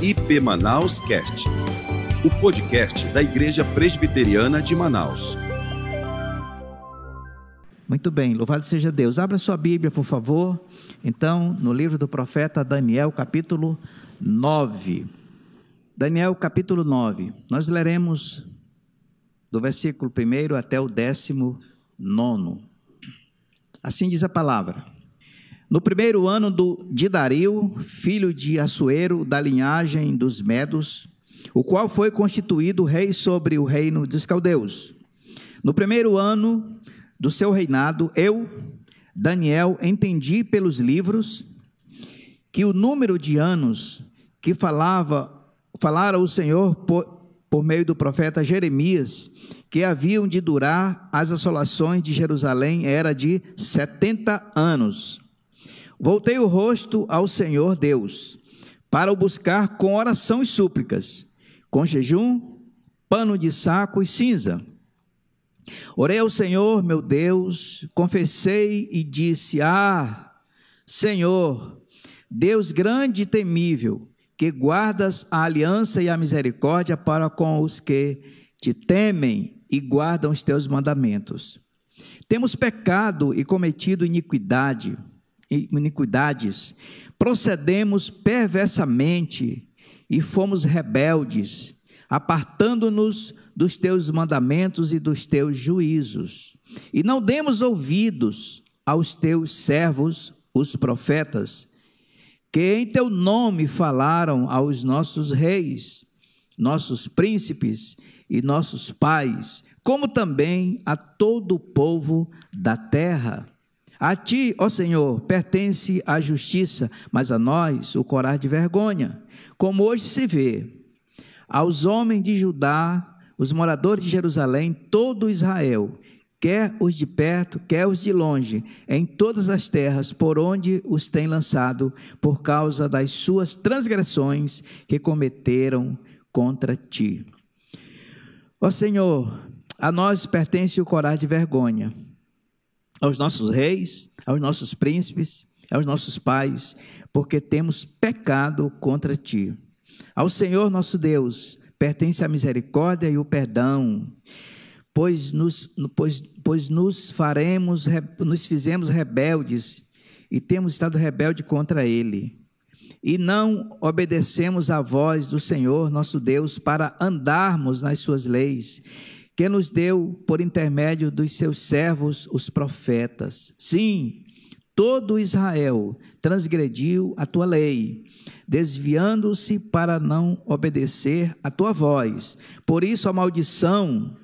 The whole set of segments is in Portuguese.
IP Manaus Cast, o podcast da Igreja Presbiteriana de Manaus. Muito bem, louvado seja Deus. Abra sua Bíblia, por favor. Então, no livro do profeta Daniel, capítulo 9. Daniel, capítulo 9. Nós leremos do versículo 1 até o décimo nono. Assim diz a palavra. No primeiro ano do, de Dario, filho de Assuero, da linhagem dos Medos, o qual foi constituído rei sobre o reino dos caldeus. No primeiro ano do seu reinado, eu, Daniel, entendi pelos livros que o número de anos que falava, falara o Senhor por, por meio do profeta Jeremias, que haviam de durar as assolações de Jerusalém, era de setenta anos. Voltei o rosto ao Senhor Deus, para o buscar com oração e súplicas, com jejum, pano de saco e cinza. Orei ao Senhor, meu Deus, confessei e disse: Ah, Senhor, Deus grande e temível, que guardas a aliança e a misericórdia para com os que te temem e guardam os teus mandamentos. Temos pecado e cometido iniquidade iniquidades, procedemos perversamente e fomos rebeldes, apartando-nos dos teus mandamentos e dos teus juízos. E não demos ouvidos aos teus servos, os profetas, que em teu nome falaram aos nossos reis, nossos príncipes e nossos pais, como também a todo o povo da terra. A ti, ó Senhor, pertence a justiça, mas a nós o corar de vergonha. Como hoje se vê, aos homens de Judá, os moradores de Jerusalém, todo Israel, quer os de perto, quer os de longe, em todas as terras por onde os tem lançado, por causa das suas transgressões que cometeram contra ti. Ó Senhor, a nós pertence o corar de vergonha aos nossos reis, aos nossos príncipes, aos nossos pais, porque temos pecado contra ti. Ao Senhor nosso Deus pertence a misericórdia e o perdão, pois nos, pois, pois nos faremos, nos fizemos rebeldes e temos estado rebelde contra ele. E não obedecemos à voz do Senhor nosso Deus para andarmos nas suas leis que nos deu por intermédio dos seus servos, os profetas. Sim, todo Israel transgrediu a tua lei, desviando-se para não obedecer a tua voz. Por isso a maldição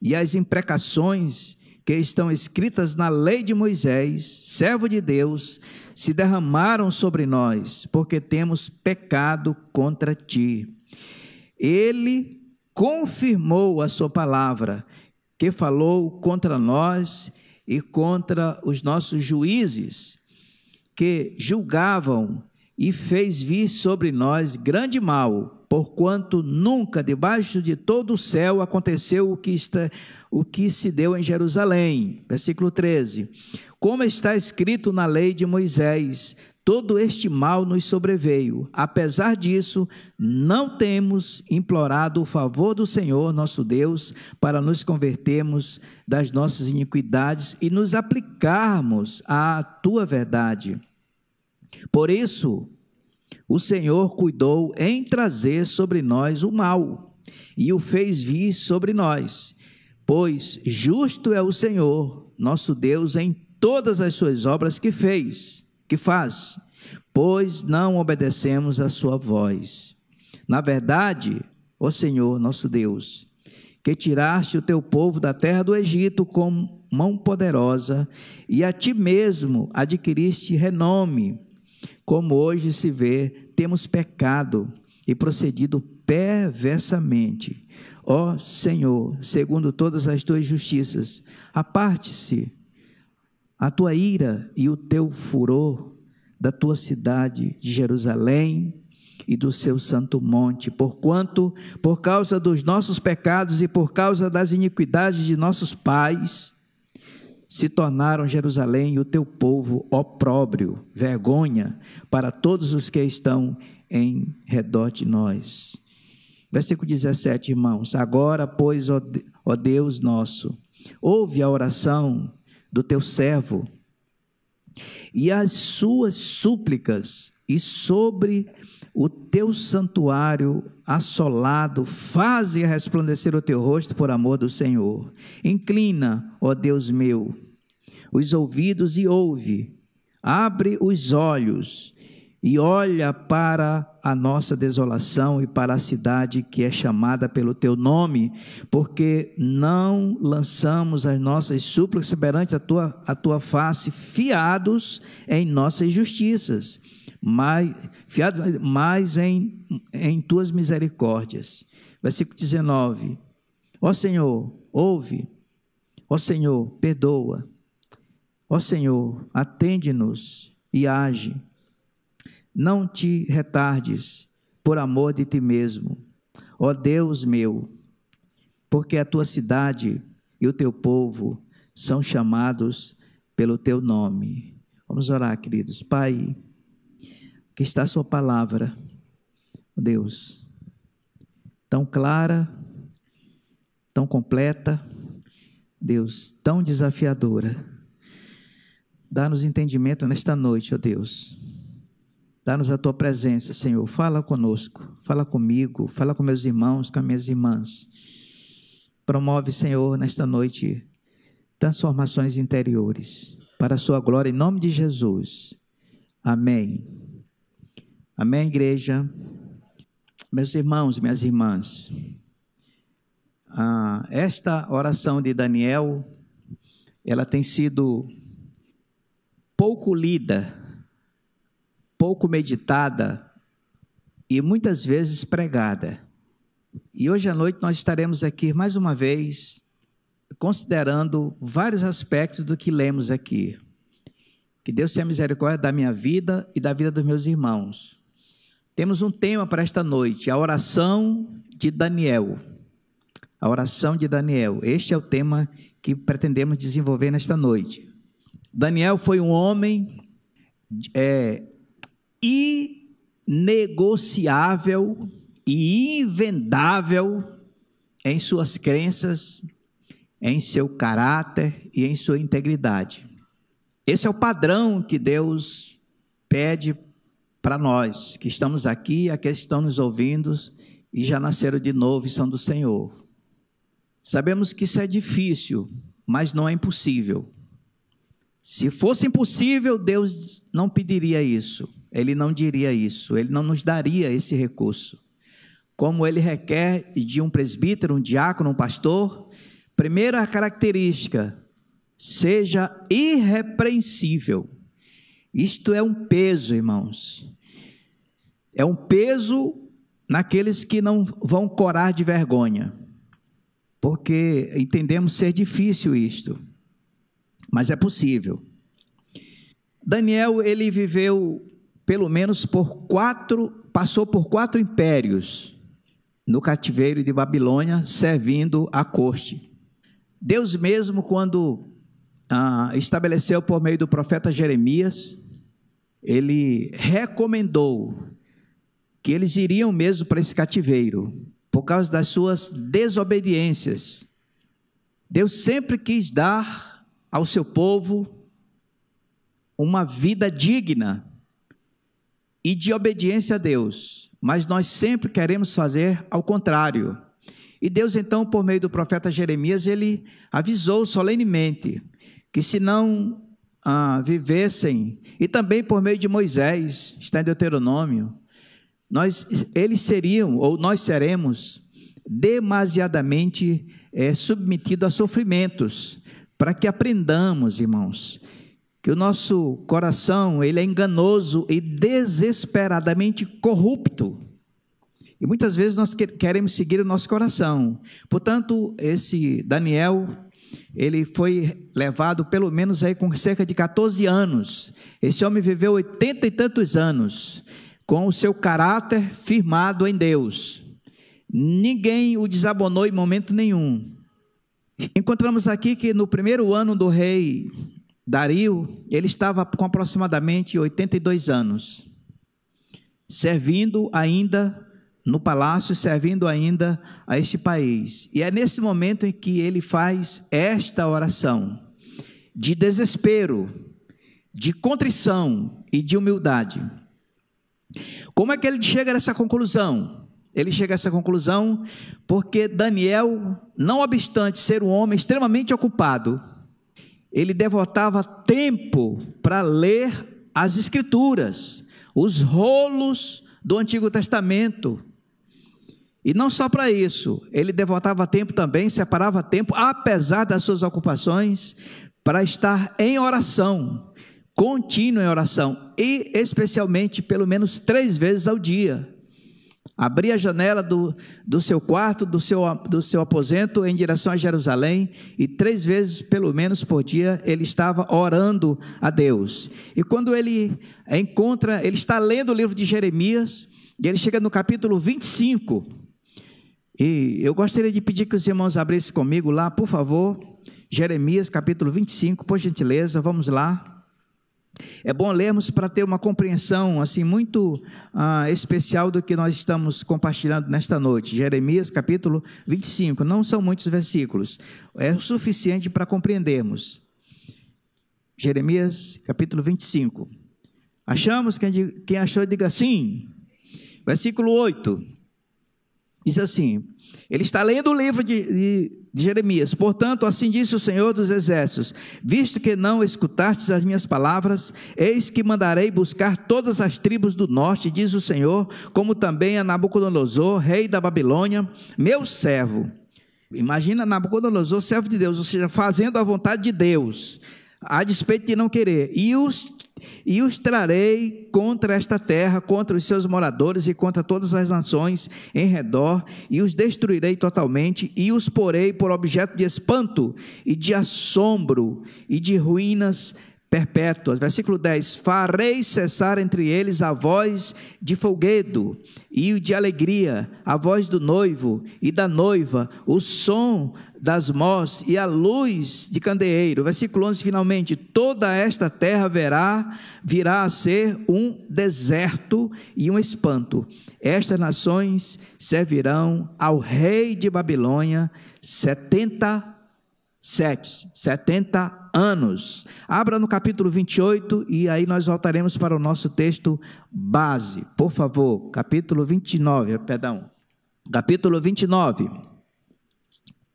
e as imprecações que estão escritas na lei de Moisés, servo de Deus, se derramaram sobre nós, porque temos pecado contra ti. Ele confirmou a sua palavra, que falou contra nós e contra os nossos juízes, que julgavam e fez vir sobre nós grande mal, porquanto nunca debaixo de todo o céu aconteceu o que, está, o que se deu em Jerusalém. Versículo 13. Como está escrito na lei de Moisés, todo este mal nos sobreveio. Apesar disso, não temos implorado o favor do Senhor nosso Deus para nos convertermos das nossas iniquidades e nos aplicarmos à tua verdade. Por isso, o Senhor cuidou em trazer sobre nós o mal e o fez vir sobre nós, pois justo é o Senhor, nosso Deus, em todas as suas obras que fez que faz, pois não obedecemos a sua voz. Na verdade, ó Senhor, nosso Deus, que tiraste o teu povo da terra do Egito com mão poderosa e a ti mesmo adquiriste renome, como hoje se vê, temos pecado e procedido perversamente. Ó Senhor, segundo todas as tuas justiças, aparte-se a tua ira e o teu furor da tua cidade de Jerusalém e do seu santo monte, porquanto, por causa dos nossos pecados e por causa das iniquidades de nossos pais, se tornaram Jerusalém e o teu povo opróbrio, vergonha para todos os que estão em redor de nós. Versículo 17, irmãos. Agora, pois, ó Deus nosso, ouve a oração do teu servo e as suas súplicas, e sobre o teu santuário assolado, faze resplandecer o teu rosto por amor do Senhor. Inclina, ó Deus meu, os ouvidos e ouve, abre os olhos e olha para a nossa desolação e para a cidade que é chamada pelo teu nome, porque não lançamos as nossas súplicas perante a tua, a tua face, fiados em nossas justiças, mas, fiados mais em, em tuas misericórdias. Versículo 19: Ó Senhor, ouve, ó Senhor, perdoa, ó Senhor, atende-nos e age não te retardes por amor de ti mesmo, ó Deus meu, porque a tua cidade e o teu povo são chamados pelo teu nome. Vamos orar, queridos. Pai, que está a sua palavra, Deus, tão clara, tão completa, Deus, tão desafiadora. Dá-nos entendimento nesta noite, ó Deus Dá-nos a tua presença, Senhor. Fala conosco, fala comigo, fala com meus irmãos, com minhas irmãs. Promove, Senhor, nesta noite, transformações interiores, para a sua glória, em nome de Jesus. Amém. Amém, igreja. Meus irmãos minhas irmãs, esta oração de Daniel, ela tem sido pouco lida pouco meditada e muitas vezes pregada. E hoje à noite nós estaremos aqui mais uma vez considerando vários aspectos do que lemos aqui. Que Deus tenha misericórdia da minha vida e da vida dos meus irmãos. Temos um tema para esta noite, a oração de Daniel. A oração de Daniel. Este é o tema que pretendemos desenvolver nesta noite. Daniel foi um homem é, inegociável e invendável em suas crenças, em seu caráter e em sua integridade. Esse é o padrão que Deus pede para nós que estamos aqui, aqueles que estão nos ouvindo e já nasceram de novo e são do Senhor. Sabemos que isso é difícil, mas não é impossível. Se fosse impossível, Deus não pediria isso ele não diria isso, ele não nos daria esse recurso. Como ele requer de um presbítero, um diácono, um pastor, primeira característica, seja irrepreensível. Isto é um peso, irmãos. É um peso naqueles que não vão corar de vergonha, porque entendemos ser difícil isto, mas é possível. Daniel, ele viveu pelo menos por quatro, passou por quatro impérios no cativeiro de Babilônia, servindo a corte. Deus mesmo, quando ah, estabeleceu por meio do profeta Jeremias, ele recomendou que eles iriam mesmo para esse cativeiro, por causa das suas desobediências. Deus sempre quis dar ao seu povo uma vida digna, e de obediência a Deus, mas nós sempre queremos fazer ao contrário. E Deus, então, por meio do profeta Jeremias, ele avisou solenemente que se não ah, vivessem, e também por meio de Moisés, está em Deuteronômio, nós, eles seriam, ou nós seremos, demasiadamente é, submetidos a sofrimentos, para que aprendamos, irmãos, que o nosso coração ele é enganoso e desesperadamente corrupto. E muitas vezes nós queremos seguir o nosso coração. Portanto, esse Daniel, ele foi levado pelo menos aí com cerca de 14 anos. Esse homem viveu oitenta e tantos anos com o seu caráter firmado em Deus. Ninguém o desabonou em momento nenhum. Encontramos aqui que no primeiro ano do rei Dario, ele estava com aproximadamente 82 anos, servindo ainda no palácio, servindo ainda a este país. E é nesse momento em que ele faz esta oração de desespero, de contrição e de humildade. Como é que ele chega a essa conclusão? Ele chega a essa conclusão porque Daniel, não obstante ser um homem extremamente ocupado, ele devotava tempo para ler as Escrituras, os rolos do Antigo Testamento. E não só para isso, ele devotava tempo também, separava tempo, apesar das suas ocupações, para estar em oração, contínuo em oração, e especialmente pelo menos três vezes ao dia. Abria a janela do, do seu quarto, do seu, do seu aposento em direção a Jerusalém, e três vezes, pelo menos por dia, ele estava orando a Deus. E quando ele encontra, ele está lendo o livro de Jeremias, e ele chega no capítulo 25. E eu gostaria de pedir que os irmãos abrissem comigo lá, por favor. Jeremias capítulo 25, por gentileza, vamos lá. É bom lermos para ter uma compreensão assim muito ah, especial do que nós estamos compartilhando nesta noite. Jeremias capítulo 25, não são muitos versículos, é o suficiente para compreendermos. Jeremias capítulo 25. Achamos? Quem, quem achou, diga sim. Versículo 8. Diz assim: ele está lendo o livro de, de, de, Jeremias. Portanto, assim disse o Senhor dos Exércitos: Visto que não escutastes as minhas palavras, eis que mandarei buscar todas as tribos do norte, diz o Senhor, como também a Nabucodonosor, rei da Babilônia, meu servo. Imagina Nabucodonosor, servo de Deus, ou seja, fazendo a vontade de Deus, a despeito de não querer. E os e os trarei contra esta terra, contra os seus moradores e contra todas as nações em redor, e os destruirei totalmente, e os porei por objeto de espanto e de assombro e de ruínas perpétuas. Versículo 10: Farei cessar entre eles a voz de folguedo e de alegria, a voz do noivo e da noiva, o som das mós e a luz de candeeiro. Versículo 11, finalmente: toda esta terra verá, virá a ser um deserto e um espanto. Estas nações servirão ao rei de Babilônia 70 sete, 70 anos. Abra no capítulo 28 e aí nós voltaremos para o nosso texto base. Por favor, capítulo 29, perdão. Capítulo 29.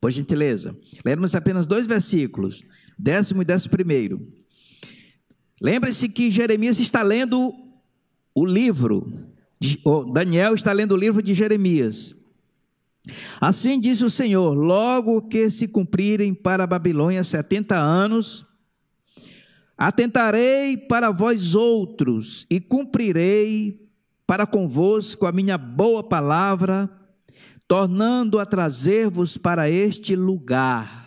Por gentileza. Leremos apenas dois versículos, décimo e décimo primeiro. Lembre-se que Jeremias está lendo o livro, Daniel está lendo o livro de Jeremias. Assim diz o Senhor: logo que se cumprirem para a Babilônia setenta anos, atentarei para vós outros e cumprirei para convosco a minha boa palavra tornando a trazer-vos para este lugar.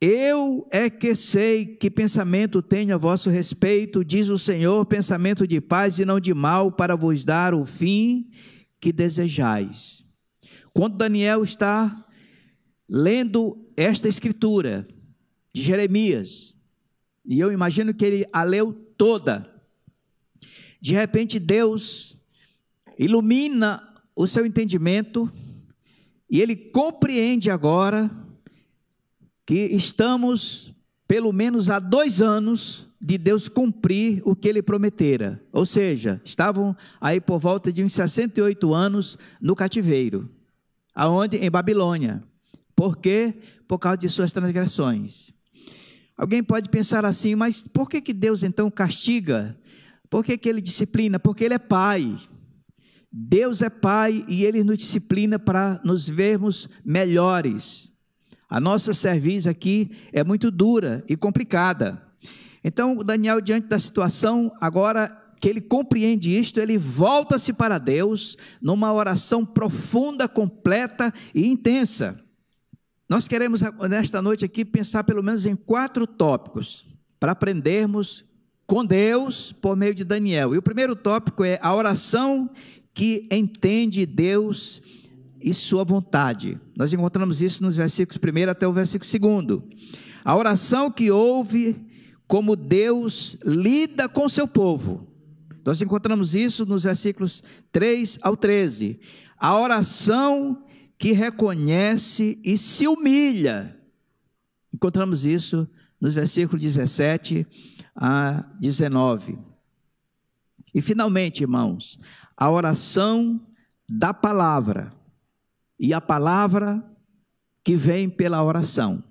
Eu é que sei que pensamento tenho a vosso respeito, diz o Senhor, pensamento de paz e não de mal, para vos dar o fim que desejais. Quando Daniel está lendo esta escritura de Jeremias, e eu imagino que ele a leu toda, de repente Deus ilumina o seu entendimento, e ele compreende agora que estamos, pelo menos há dois anos, de Deus cumprir o que ele prometera. Ou seja, estavam aí por volta de uns 68 anos no cativeiro. Aonde? Em Babilônia. Por quê? Por causa de suas transgressões. Alguém pode pensar assim, mas por que, que Deus então castiga? Por que, que ele disciplina? Porque ele é pai. Deus é Pai e Ele nos disciplina para nos vermos melhores. A nossa serviço aqui é muito dura e complicada. Então, Daniel, diante da situação, agora que ele compreende isto, ele volta-se para Deus numa oração profunda, completa e intensa. Nós queremos, nesta noite aqui, pensar pelo menos em quatro tópicos para aprendermos com Deus por meio de Daniel. E o primeiro tópico é a oração que entende Deus e sua vontade. Nós encontramos isso nos versículos 1 até o versículo 2. A oração que ouve como Deus lida com seu povo. Nós encontramos isso nos versículos 3 ao 13. A oração que reconhece e se humilha. Encontramos isso nos versículos 17 a 19. E finalmente, irmãos, a oração da palavra e a palavra que vem pela oração.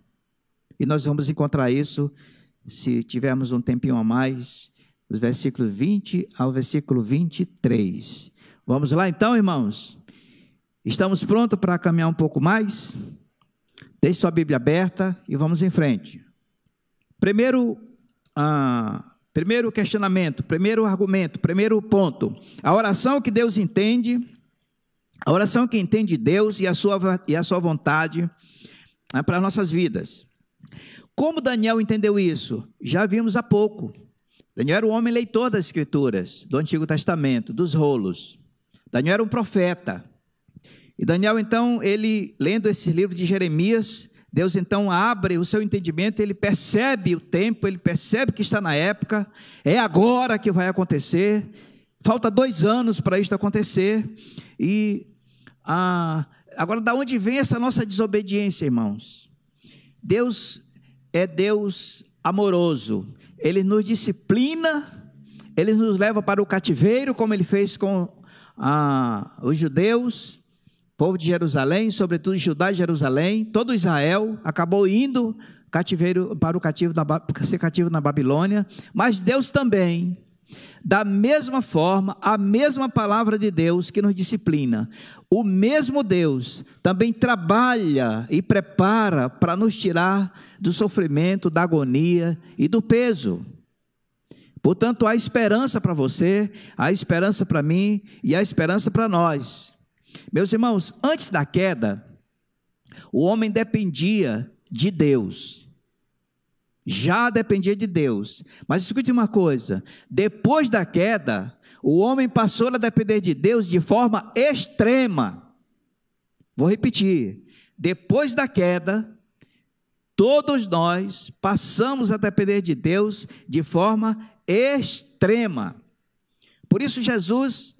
E nós vamos encontrar isso, se tivermos um tempinho a mais, dos versículos 20 ao versículo 23. Vamos lá então, irmãos? Estamos prontos para caminhar um pouco mais? Deixe sua Bíblia aberta e vamos em frente. Primeiro, ah, primeiro questionamento, primeiro argumento, primeiro ponto. A oração que Deus entende, a oração que entende Deus e a sua, e a sua vontade é para nossas vidas. Como Daniel entendeu isso? Já vimos há pouco. Daniel era um homem leitor das Escrituras, do Antigo Testamento, dos rolos. Daniel era um profeta. E Daniel, então, ele, lendo esse livro de Jeremias, Deus então abre o seu entendimento, ele percebe o tempo, ele percebe que está na época, é agora que vai acontecer, falta dois anos para isto acontecer, e ah, agora da onde vem essa nossa desobediência, irmãos? Deus é Deus amoroso, ele nos disciplina, ele nos leva para o cativeiro, como ele fez com ah, os judeus, povo de Jerusalém, sobretudo Judá e Jerusalém, todo Israel acabou indo cativeiro para o cativo ser cativo na Babilônia, mas Deus também, da mesma forma, a mesma palavra de Deus que nos disciplina, o mesmo Deus também trabalha e prepara para nos tirar do sofrimento, da agonia e do peso. Portanto, há esperança para você, há esperança para mim e há esperança para nós. Meus irmãos, antes da queda, o homem dependia de Deus. Já dependia de Deus. Mas escute uma coisa: depois da queda, o homem passou a depender de Deus de forma extrema. Vou repetir: depois da queda, todos nós passamos a depender de Deus de forma extrema. Por isso, Jesus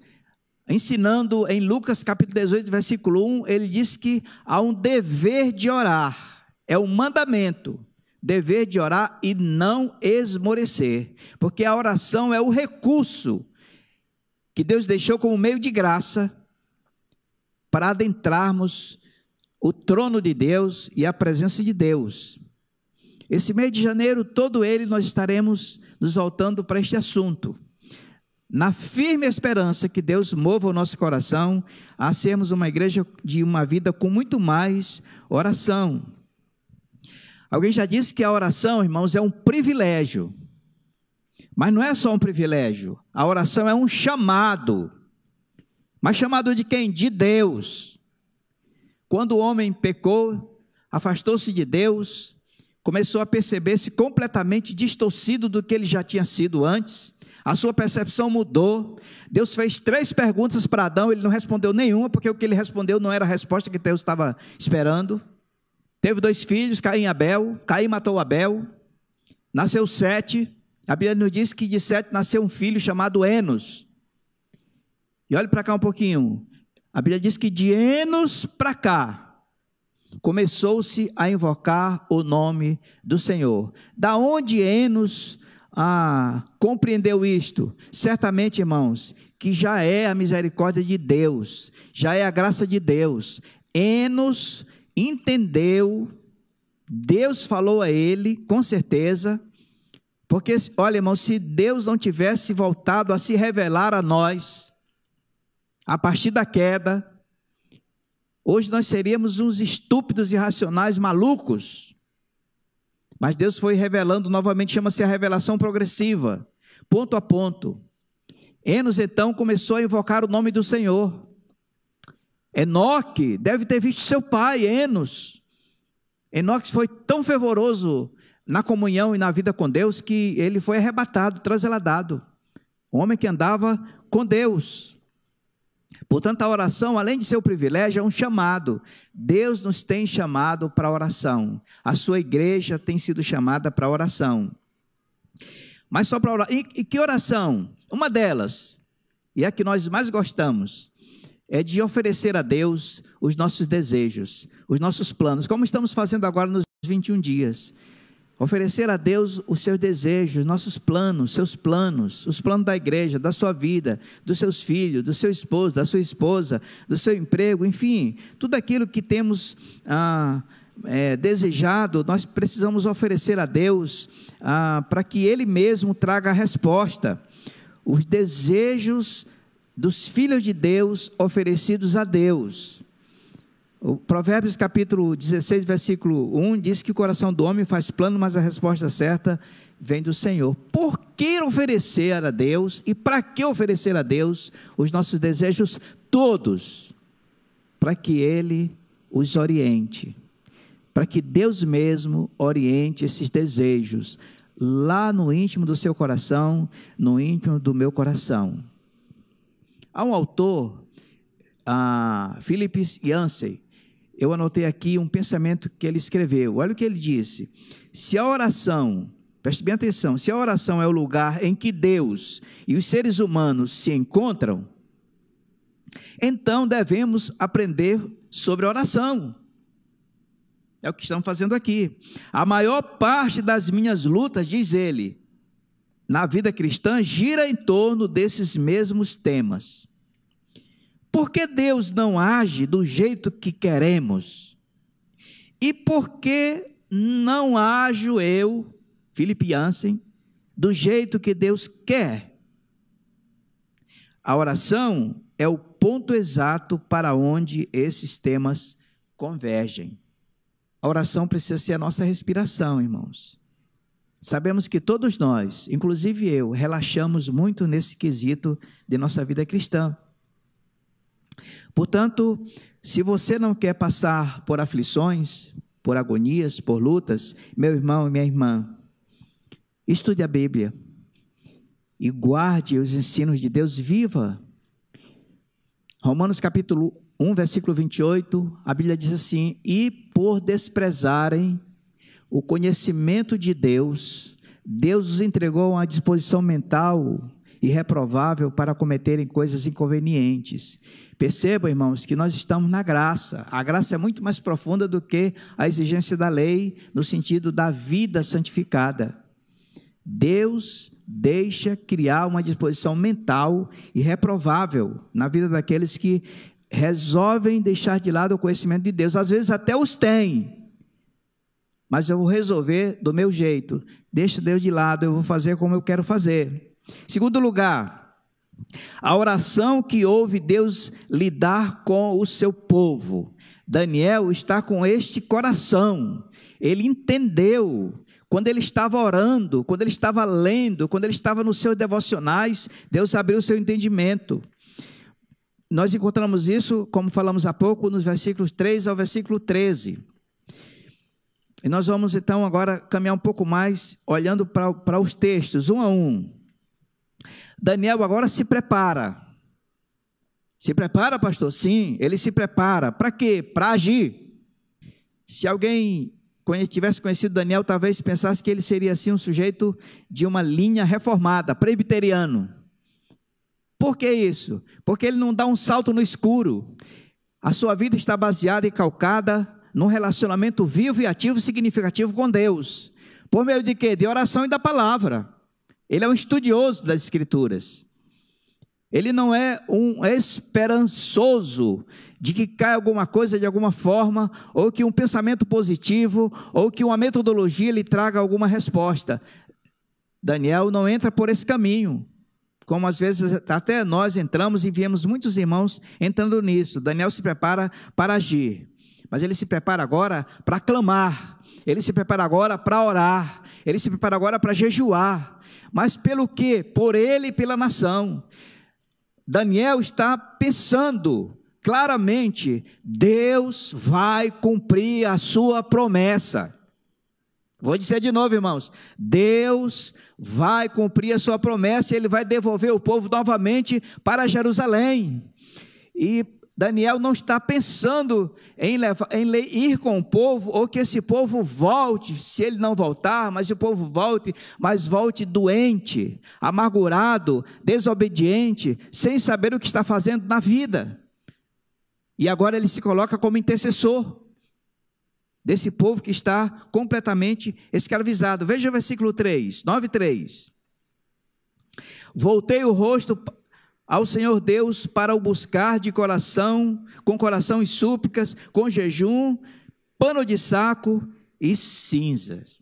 ensinando em Lucas capítulo 18, versículo 1, ele diz que há um dever de orar, é um mandamento, dever de orar e não esmorecer, porque a oração é o recurso que Deus deixou como meio de graça para adentrarmos o trono de Deus e a presença de Deus. Esse mês de janeiro, todo ele, nós estaremos nos voltando para este assunto na firme esperança que Deus mova o nosso coração a sermos uma igreja de uma vida com muito mais oração. Alguém já disse que a oração, irmãos, é um privilégio. Mas não é só um privilégio. A oração é um chamado. Mas chamado de quem? De Deus. Quando o homem pecou, afastou-se de Deus, começou a perceber-se completamente distorcido do que ele já tinha sido antes a sua percepção mudou. Deus fez três perguntas para Adão, ele não respondeu nenhuma, porque o que ele respondeu não era a resposta que Deus estava esperando. Teve dois filhos, Caim e Abel. Caim matou Abel. Nasceu sete. A Bíblia nos diz que de sete nasceu um filho chamado Enos. E olhe para cá um pouquinho. A Bíblia diz que de Enos para cá começou-se a invocar o nome do Senhor. Da onde Enos ah, compreendeu isto? Certamente, irmãos, que já é a misericórdia de Deus, já é a graça de Deus. Enos entendeu, Deus falou a ele, com certeza, porque, olha, irmão, se Deus não tivesse voltado a se revelar a nós, a partir da queda, hoje nós seríamos uns estúpidos, irracionais, malucos. Mas Deus foi revelando novamente, chama-se a revelação progressiva, ponto a ponto. Enos então começou a invocar o nome do Senhor. Enoque deve ter visto seu pai, Enos. Enoque foi tão fervoroso na comunhão e na vida com Deus que ele foi arrebatado, transladado. Um homem que andava com Deus. Portanto, a oração, além de ser um privilégio, é um chamado. Deus nos tem chamado para a oração. A sua igreja tem sido chamada para a oração. Mas só para orar. E, e que oração? Uma delas, e é a que nós mais gostamos, é de oferecer a Deus os nossos desejos, os nossos planos, como estamos fazendo agora nos 21 dias. Oferecer a Deus os seus desejos, nossos planos, seus planos, os planos da igreja, da sua vida, dos seus filhos, do seu esposo, da sua esposa, do seu emprego, enfim, tudo aquilo que temos ah, é, desejado, nós precisamos oferecer a Deus ah, para que Ele mesmo traga a resposta. Os desejos dos filhos de Deus oferecidos a Deus. O Provérbios capítulo 16, versículo 1 diz que o coração do homem faz plano, mas a resposta certa vem do Senhor. Por que oferecer a Deus e para que oferecer a Deus os nossos desejos todos? Para que Ele os oriente, para que Deus mesmo oriente esses desejos lá no íntimo do seu coração, no íntimo do meu coração. Há um autor, uh, Philip Yancey, eu anotei aqui um pensamento que ele escreveu. Olha o que ele disse: se a oração, preste bem atenção, se a oração é o lugar em que Deus e os seres humanos se encontram, então devemos aprender sobre oração. É o que estamos fazendo aqui. A maior parte das minhas lutas, diz ele, na vida cristã, gira em torno desses mesmos temas. Por que Deus não age do jeito que queremos? E por que não ajo eu, Felipe Jansen, do jeito que Deus quer? A oração é o ponto exato para onde esses temas convergem. A oração precisa ser a nossa respiração, irmãos. Sabemos que todos nós, inclusive eu, relaxamos muito nesse quesito de nossa vida cristã. Portanto, se você não quer passar por aflições, por agonias, por lutas, meu irmão e minha irmã, estude a Bíblia e guarde os ensinos de Deus viva. Romanos capítulo 1, versículo 28, a Bíblia diz assim: E por desprezarem o conhecimento de Deus, Deus os entregou uma disposição mental irreprovável para cometerem coisas inconvenientes. Percebam, irmãos, que nós estamos na graça. A graça é muito mais profunda do que a exigência da lei, no sentido da vida santificada. Deus deixa criar uma disposição mental irreprovável na vida daqueles que resolvem deixar de lado o conhecimento de Deus. Às vezes até os têm, mas eu vou resolver do meu jeito. Deixa Deus de lado, eu vou fazer como eu quero fazer. Segundo lugar, a oração que ouve Deus lidar com o seu povo. Daniel está com este coração. Ele entendeu quando ele estava orando, quando ele estava lendo, quando ele estava nos seus devocionais, Deus abriu o seu entendimento. Nós encontramos isso, como falamos há pouco, nos versículos 3 ao versículo 13. E nós vamos então agora caminhar um pouco mais, olhando para, para os textos, um a um. Daniel agora se prepara. Se prepara, pastor? Sim, ele se prepara. Para quê? Para agir. Se alguém tivesse conhecido Daniel, talvez pensasse que ele seria assim um sujeito de uma linha reformada, presbiteriano. Por que isso? Porque ele não dá um salto no escuro. A sua vida está baseada e calcada num relacionamento vivo e ativo significativo com Deus. Por meio de quê? De oração e da palavra. Ele é um estudioso das Escrituras. Ele não é um esperançoso de que cai alguma coisa de alguma forma, ou que um pensamento positivo, ou que uma metodologia lhe traga alguma resposta. Daniel não entra por esse caminho, como às vezes até nós entramos e vemos muitos irmãos entrando nisso. Daniel se prepara para agir, mas ele se prepara agora para clamar, ele se prepara agora para orar, ele se prepara agora para jejuar mas pelo que? Por ele e pela nação. Daniel está pensando claramente: Deus vai cumprir a sua promessa. Vou dizer de novo, irmãos: Deus vai cumprir a sua promessa ele vai devolver o povo novamente para Jerusalém. E Daniel não está pensando em, levar, em ir com o povo, ou que esse povo volte, se ele não voltar, mas o povo volte, mas volte doente, amargurado, desobediente, sem saber o que está fazendo na vida. E agora ele se coloca como intercessor desse povo que está completamente escravizado. Veja o versículo 3, 9 3. Voltei o rosto ao Senhor Deus para o buscar de coração, com coração e súplicas, com jejum, pano de saco e cinzas.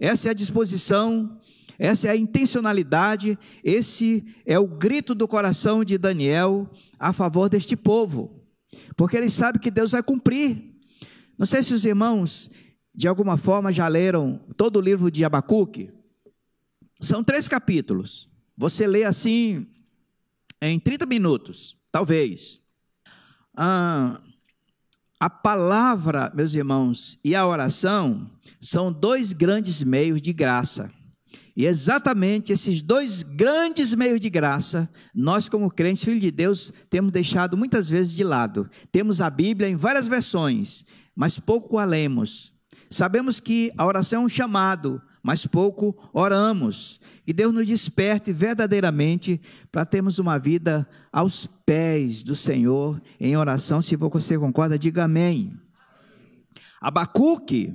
Essa é a disposição, essa é a intencionalidade, esse é o grito do coração de Daniel a favor deste povo, porque ele sabe que Deus vai cumprir. Não sei se os irmãos, de alguma forma, já leram todo o livro de Abacuque. São três capítulos. Você lê assim em 30 minutos, talvez. Ah, a palavra, meus irmãos, e a oração são dois grandes meios de graça. E exatamente esses dois grandes meios de graça, nós, como crentes, filhos de Deus, temos deixado muitas vezes de lado. Temos a Bíblia em várias versões, mas pouco a lemos. Sabemos que a oração é um chamado, mas pouco oramos. Que Deus nos desperte verdadeiramente para termos uma vida aos pés do Senhor em oração. Se você concorda, diga amém. Abacuque,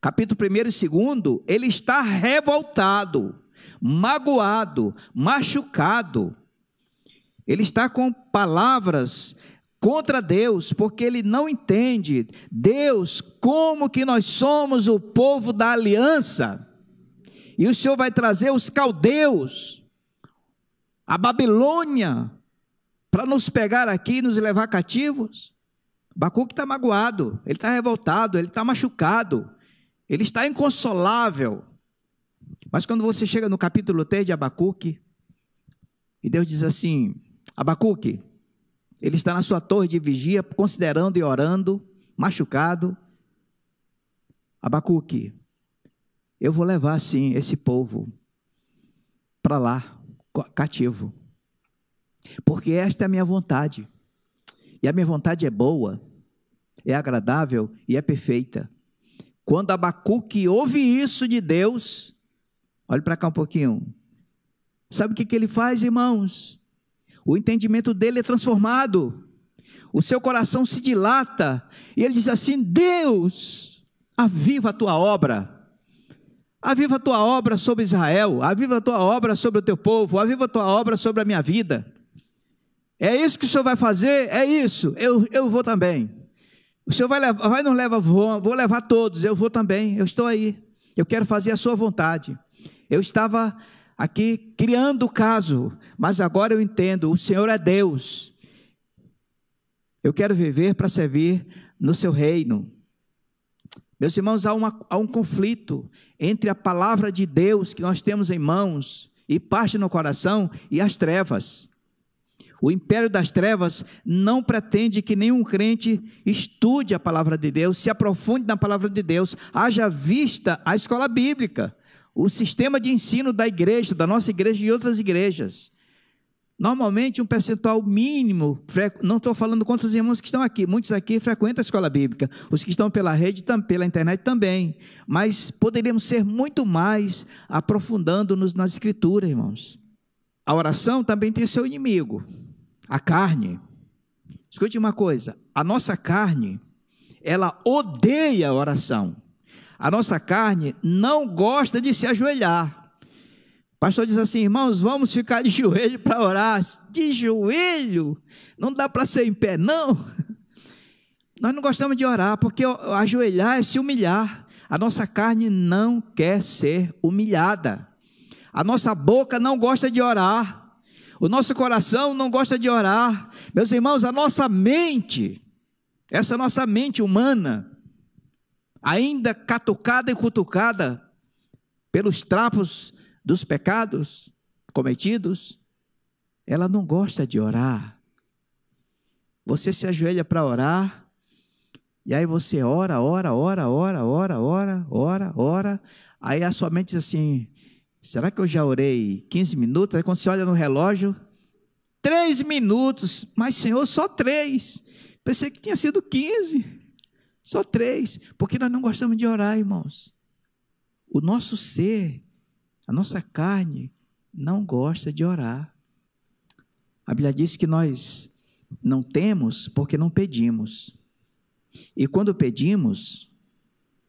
capítulo 1 e 2, ele está revoltado, magoado, machucado. Ele está com palavras contra Deus, porque ele não entende Deus como que nós somos o povo da aliança. E o Senhor vai trazer os caldeus, a Babilônia, para nos pegar aqui e nos levar cativos. Bacuque está magoado, ele está revoltado, ele está machucado, ele está inconsolável. Mas quando você chega no capítulo 3 de Abacuque, e Deus diz assim: Abacuque, ele está na sua torre de vigia, considerando e orando, machucado. Abacuque, eu vou levar sim esse povo para lá, cativo. Porque esta é a minha vontade. E a minha vontade é boa, é agradável e é perfeita. Quando Abacuque ouve isso de Deus, olhe para cá um pouquinho. Sabe o que, que ele faz, irmãos? O entendimento dele é transformado, o seu coração se dilata, e ele diz assim: Deus, aviva a tua obra. Aviva a tua obra sobre Israel, aviva a tua obra sobre o teu povo, aviva a tua obra sobre a minha vida. É isso que o Senhor vai fazer? É isso, eu, eu vou também. O Senhor vai, levar, vai nos levar, vou, vou levar todos, eu vou também, eu estou aí. Eu quero fazer a sua vontade. Eu estava aqui criando o caso, mas agora eu entendo: o Senhor é Deus. Eu quero viver para servir no seu reino. Meus irmãos, há, uma, há, um conflito entre a palavra de Deus que nós temos em mãos e parte no coração e as trevas. O império das trevas não pretende que nenhum crente estude a palavra de Deus, se aprofunde na palavra de Deus, haja vista a escola bíblica o sistema de ensino da igreja, da nossa igreja e outras igrejas. Normalmente, um percentual mínimo, não estou falando contra os irmãos que estão aqui, muitos aqui frequentam a escola bíblica, os que estão pela rede, pela internet também, mas poderíamos ser muito mais aprofundando-nos nas escrituras, irmãos. A oração também tem seu inimigo, a carne. Escute uma coisa, a nossa carne, ela odeia a oração. A nossa carne não gosta de se ajoelhar. O pastor diz assim, irmãos, vamos ficar de joelho para orar. De joelho? Não dá para ser em pé, não. Nós não gostamos de orar, porque ajoelhar é se humilhar. A nossa carne não quer ser humilhada. A nossa boca não gosta de orar. O nosso coração não gosta de orar. Meus irmãos, a nossa mente, essa nossa mente humana, ainda catucada e cutucada pelos trapos dos pecados cometidos, ela não gosta de orar. Você se ajoelha para orar, e aí você ora, ora, ora, ora, ora, ora, ora, ora. Aí a sua mente diz assim: será que eu já orei 15 minutos? Aí quando você olha no relógio, três minutos, mas Senhor, só três. Pensei que tinha sido 15. Só três. Porque nós não gostamos de orar, irmãos. O nosso ser, a nossa carne, não gosta de orar. A Bíblia diz que nós não temos porque não pedimos. E quando pedimos,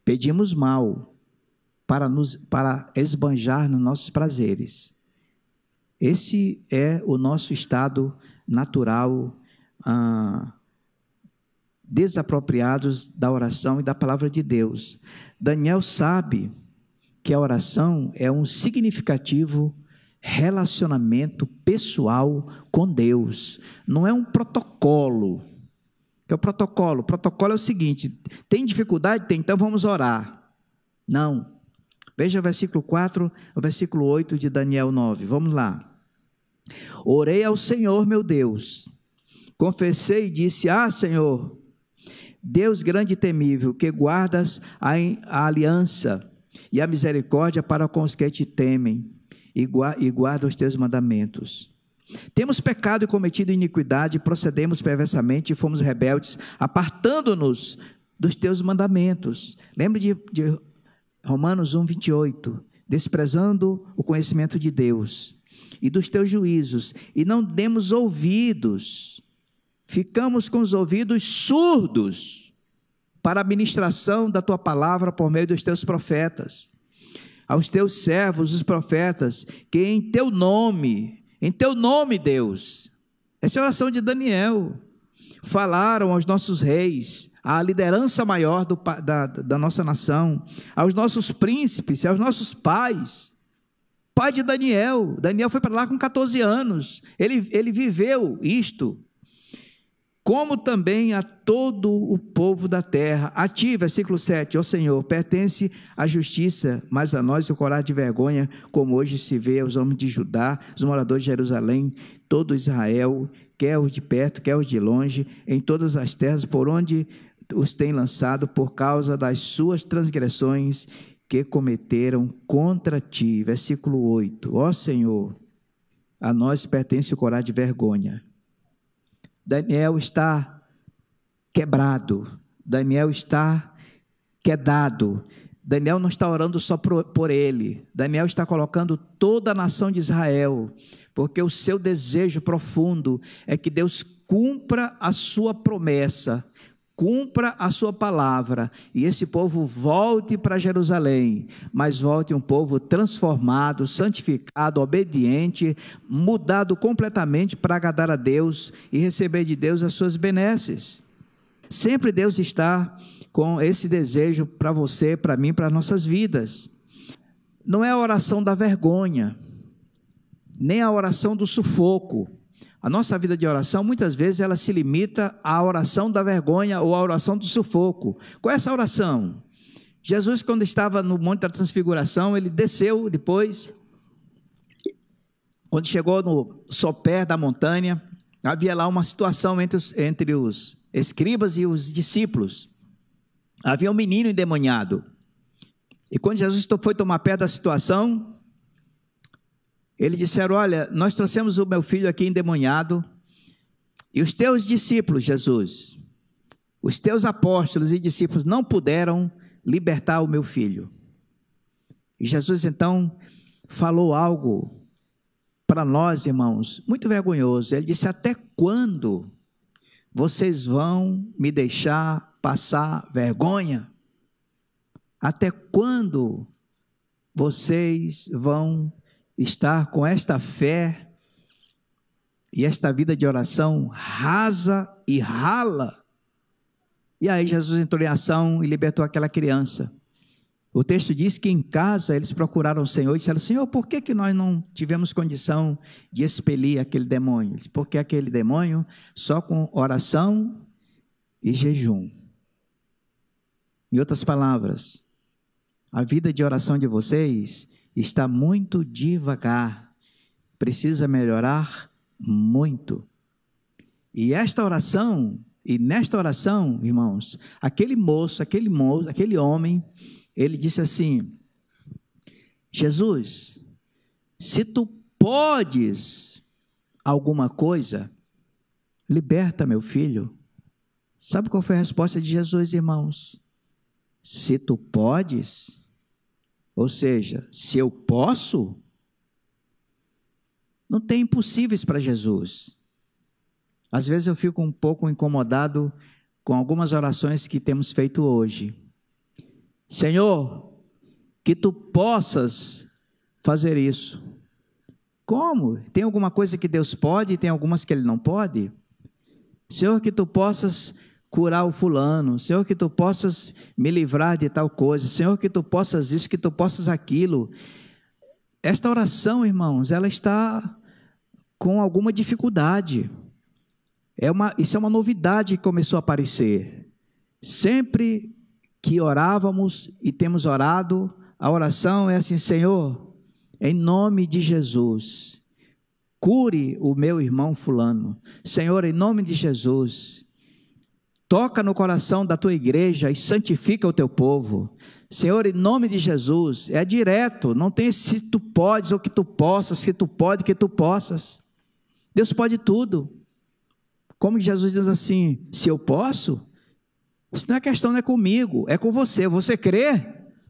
pedimos mal para nos para esbanjar nos nossos prazeres. Esse é o nosso estado natural, ah, desapropriados da oração e da palavra de Deus. Daniel sabe que a oração é um significativo relacionamento pessoal com Deus, não é um protocolo. Que é o protocolo. O protocolo é o seguinte: tem dificuldade? Tem, então vamos orar. Não. Veja o versículo 4, o versículo 8 de Daniel 9. Vamos lá. Orei ao Senhor meu Deus, confessei e disse: Ah, Senhor, Deus grande e temível, que guardas a, a aliança e a misericórdia para com os que te temem e, e guardam os teus mandamentos. Temos pecado e cometido iniquidade, procedemos perversamente e fomos rebeldes, apartando-nos dos teus mandamentos. Lembre de, de Romanos 1, 28. Desprezando o conhecimento de Deus e dos teus juízos, e não demos ouvidos, ficamos com os ouvidos surdos para a ministração da tua palavra por meio dos teus profetas. Aos teus servos, os profetas, que em teu nome, em teu nome, Deus, essa é a oração de Daniel, falaram aos nossos reis, à liderança maior do, da, da nossa nação, aos nossos príncipes, aos nossos pais, pai de Daniel. Daniel foi para lá com 14 anos. Ele, ele viveu isto. Como também a todo o povo da terra. A ti, versículo 7, ó Senhor, pertence a justiça, mas a nós o coragem de vergonha, como hoje se vê aos homens de Judá, os moradores de Jerusalém, todo Israel, quer os de perto, quer os de longe, em todas as terras por onde os tem lançado por causa das suas transgressões que cometeram contra ti. Versículo 8. Ó Senhor, a nós pertence o corar de vergonha. Daniel está quebrado. Daniel está quedado. Daniel não está orando só por, ele. Daniel está colocando toda a nação de Israel, porque o seu desejo profundo é que Deus cumpra a sua promessa cumpra a sua palavra e esse povo volte para Jerusalém, mas volte um povo transformado, santificado, obediente, mudado completamente para agradar a Deus e receber de Deus as suas benesses. Sempre Deus está com esse desejo para você, para mim, para nossas vidas. Não é a oração da vergonha, nem a oração do sufoco a nossa vida de oração, muitas vezes, ela se limita à oração da vergonha ou à oração do sufoco. Qual é essa oração? Jesus, quando estava no Monte da Transfiguração, ele desceu depois, quando chegou no sopé da montanha, havia lá uma situação entre os, entre os escribas e os discípulos. Havia um menino endemoniado. E quando Jesus foi tomar pé da situação, eles disseram: Olha, nós trouxemos o meu filho aqui endemoniado, e os teus discípulos, Jesus, os teus apóstolos e discípulos não puderam libertar o meu filho. E Jesus então falou algo para nós, irmãos, muito vergonhoso. Ele disse: Até quando vocês vão me deixar passar vergonha? Até quando vocês vão estar com esta fé e esta vida de oração rasa e rala. E aí Jesus entrou em ação e libertou aquela criança. O texto diz que em casa eles procuraram o Senhor e disseram: Senhor, por que, que nós não tivemos condição de expelir aquele demônio? Disse, Porque aquele demônio só com oração e jejum. Em outras palavras, a vida de oração de vocês está muito devagar, precisa melhorar muito. E esta oração, e nesta oração, irmãos, aquele moço, aquele moço, aquele homem, ele disse assim: Jesus, se tu podes alguma coisa? Liberta meu filho. Sabe qual foi a resposta de Jesus, irmãos? Se tu podes, ou seja, se eu posso, não tem impossíveis para Jesus. Às vezes eu fico um pouco incomodado com algumas orações que temos feito hoje. Senhor, que tu possas fazer isso. Como? Tem alguma coisa que Deus pode e tem algumas que Ele não pode? Senhor, que tu possas curar o fulano, Senhor, que tu possas me livrar de tal coisa, Senhor, que tu possas isso, que tu possas aquilo. Esta oração, irmãos, ela está com alguma dificuldade. É uma, isso é uma novidade que começou a aparecer. Sempre que orávamos e temos orado, a oração é assim: Senhor, em nome de Jesus, cure o meu irmão Fulano. Senhor, em nome de Jesus, toca no coração da tua igreja e santifica o teu povo. Senhor, em nome de Jesus, é direto, não tem se tu podes ou que tu possas, se tu pode, que tu possas. Deus pode tudo. Como Jesus diz assim: se eu posso, isso não é questão, não é comigo, é com você. Você crê?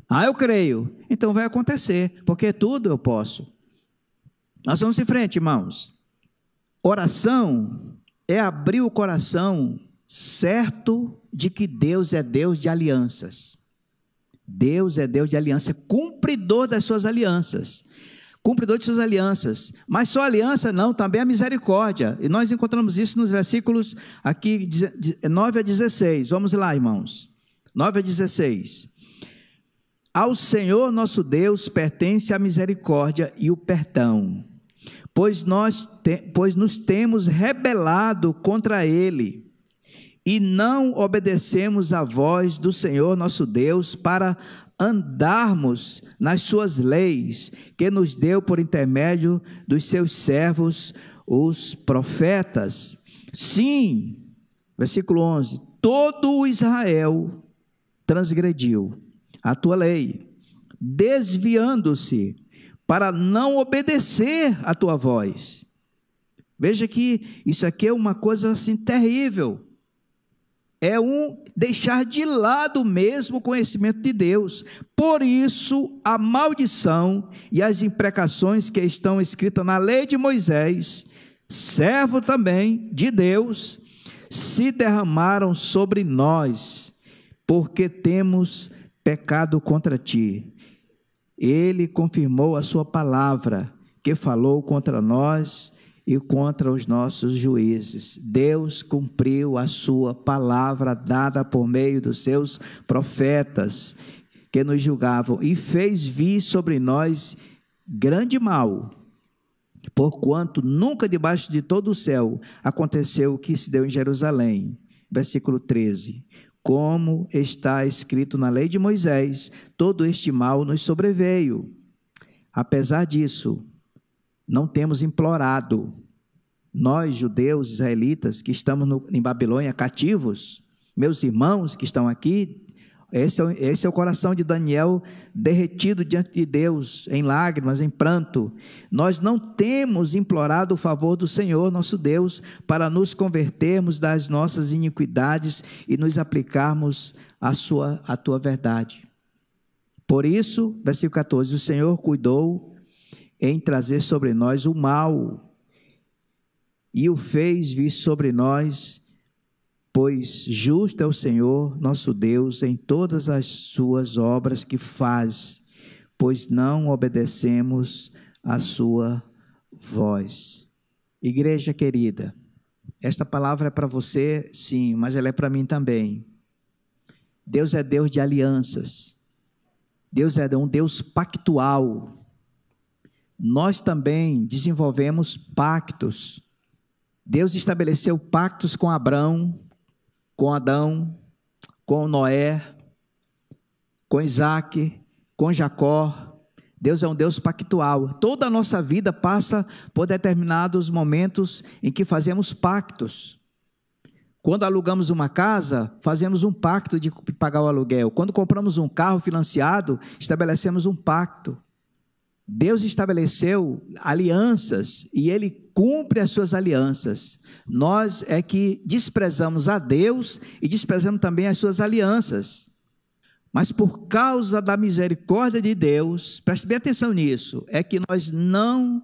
Ah, eu creio. Então vai acontecer, porque tudo eu posso. Nós vamos em frente, irmãos. Oração é abrir o coração certo de que Deus é Deus de alianças. Deus é Deus de aliança, cumpridor das suas alianças cumpridor de suas alianças. Mas só aliança não, também a misericórdia. E nós encontramos isso nos versículos aqui 9 a 16. Vamos lá, irmãos. 9 a 16. Ao Senhor nosso Deus pertence a misericórdia e o perdão, pois nós te, pois nos temos rebelado contra ele e não obedecemos à voz do Senhor nosso Deus para andarmos nas suas leis, que nos deu por intermédio dos seus servos, os profetas. Sim, versículo 11: todo o Israel transgrediu a tua lei, desviando-se para não obedecer a tua voz. Veja que isso aqui é uma coisa assim terrível é um deixar de lado mesmo o conhecimento de Deus. Por isso, a maldição e as imprecações que estão escritas na lei de Moisés, servo também de Deus, se derramaram sobre nós, porque temos pecado contra ti. Ele confirmou a sua palavra, que falou contra nós e contra os nossos juízes. Deus cumpriu a sua palavra dada por meio dos seus profetas que nos julgavam e fez vir sobre nós grande mal. Porquanto nunca debaixo de todo o céu aconteceu o que se deu em Jerusalém. Versículo 13. Como está escrito na lei de Moisés, todo este mal nos sobreveio. Apesar disso, não temos implorado. Nós, judeus, israelitas, que estamos no, em Babilônia cativos, meus irmãos que estão aqui, esse é, esse é, o coração de Daniel derretido diante de Deus, em lágrimas, em pranto. Nós não temos implorado o favor do Senhor, nosso Deus, para nos convertermos das nossas iniquidades e nos aplicarmos a, sua, a tua verdade. Por isso, versículo 14: o Senhor cuidou em trazer sobre nós o mal, e o fez vir sobre nós, pois justo é o Senhor nosso Deus em todas as suas obras que faz, pois não obedecemos a sua voz. Igreja querida, esta palavra é para você, sim, mas ela é para mim também. Deus é Deus de alianças. Deus é um Deus pactual nós também desenvolvemos pactos. Deus estabeleceu pactos com Abraão, com Adão, com Noé, com Isaac, com Jacó. Deus é um Deus pactual. Toda a nossa vida passa por determinados momentos em que fazemos pactos. Quando alugamos uma casa, fazemos um pacto de pagar o aluguel. Quando compramos um carro financiado, estabelecemos um pacto. Deus estabeleceu alianças e Ele cumpre as suas alianças. Nós é que desprezamos a Deus e desprezamos também as suas alianças. Mas por causa da misericórdia de Deus, preste bem atenção nisso, é que nós não